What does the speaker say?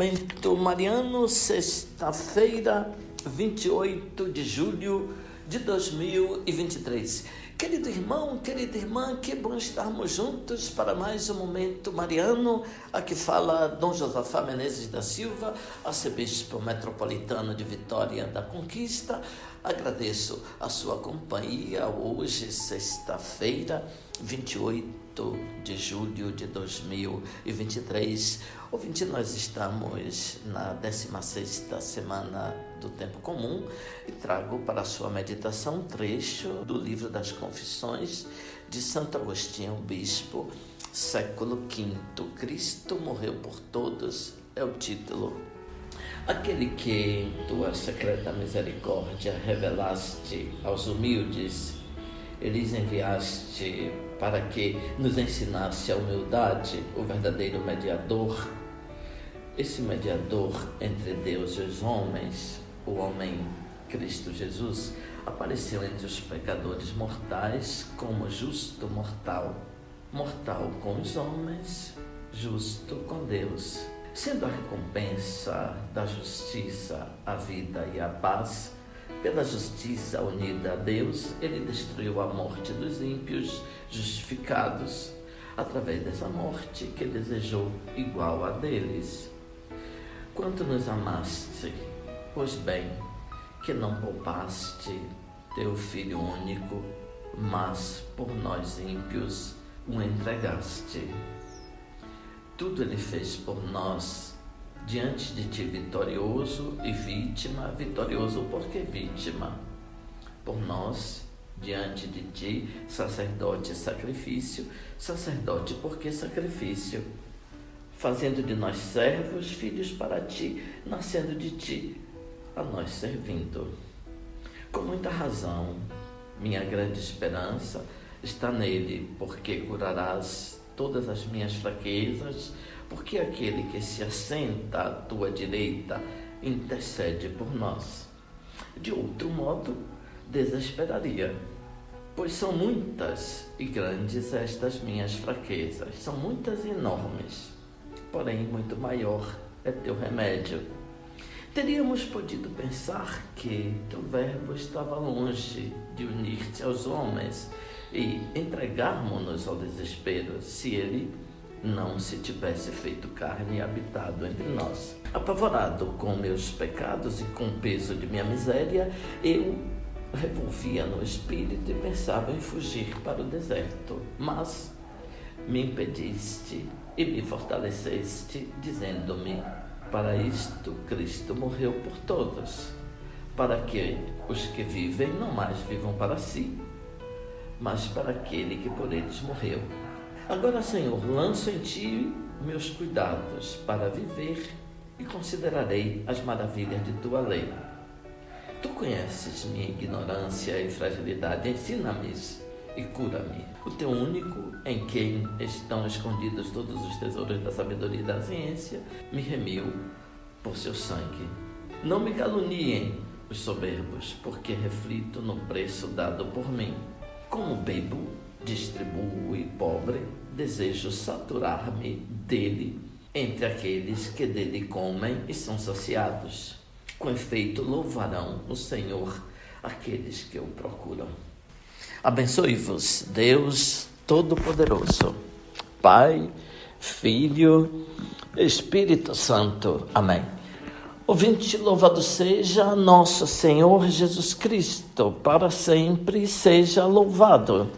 Momento Mariano, sexta-feira, 28 de julho de 2023. Querido irmão, querida irmã, que bom estarmos juntos para mais um Momento Mariano. Aqui fala Dom Josafá Menezes da Silva, arcebispo metropolitano de Vitória da Conquista. Agradeço a sua companhia hoje, sexta-feira, 28 de julho de 2023. Ouvinte, nós estamos na 16 semana do Tempo Comum e trago para a sua meditação um trecho do livro das Confissões de Santo Agostinho, Bispo, século V. Cristo morreu por todos, é o título. Aquele que tua secreta misericórdia revelaste aos humildes, eles enviaste para que nos ensinasse a humildade, o verdadeiro mediador. Esse mediador entre Deus e os homens, o homem Cristo Jesus, apareceu entre os pecadores mortais como justo mortal, mortal com os homens, justo com Deus, sendo a recompensa da justiça a vida e a paz pela justiça unida a Deus, ele destruiu a morte dos ímpios justificados, através dessa morte que desejou igual a deles. Quanto nos amaste, pois bem, que não poupaste teu Filho único, mas por nós ímpios o entregaste. Tudo ele fez por nós diante de ti vitorioso e vítima, vitorioso porque vítima. Por nós, diante de ti, sacerdote sacrifício, sacerdote porque sacrifício. Fazendo de nós servos, filhos para ti, nascendo de ti, a nós servindo. Com muita razão, minha grande esperança está nele, porque curarás todas as minhas fraquezas, porque aquele que se assenta à tua direita intercede por nós. De outro modo, desesperaria, pois são muitas e grandes estas minhas fraquezas, são muitas e enormes, porém muito maior é teu remédio. Teríamos podido pensar que teu verbo estava longe de unir-te aos homens e entregarmos-nos ao desespero se ele não se tivesse feito carne e habitado entre nós. Apavorado com meus pecados e com o peso de minha miséria, eu revolvia no espírito e pensava em fugir para o deserto. Mas me impediste e me fortaleceste, dizendo-me: Para isto Cristo morreu por todos, para que os que vivem não mais vivam para si, mas para aquele que por eles morreu. Agora, Senhor, lanço em ti meus cuidados para viver e considerarei as maravilhas de tua lei. Tu conheces minha ignorância e fragilidade, ensina-me e cura-me. O teu único, em quem estão escondidos todos os tesouros da sabedoria e da ciência, me remiu por seu sangue. Não me caluniem os soberbos, porque reflito no preço dado por mim. Como bebo, distribuo e pobre, desejo saturar-me dele entre aqueles que dele comem e são saciados. Com efeito, louvarão o Senhor aqueles que o procuram. Abençoe-vos, Deus Todo-Poderoso, Pai, Filho, Espírito Santo. Amém. Ouvinte, louvado seja nosso Senhor Jesus Cristo, para sempre seja louvado.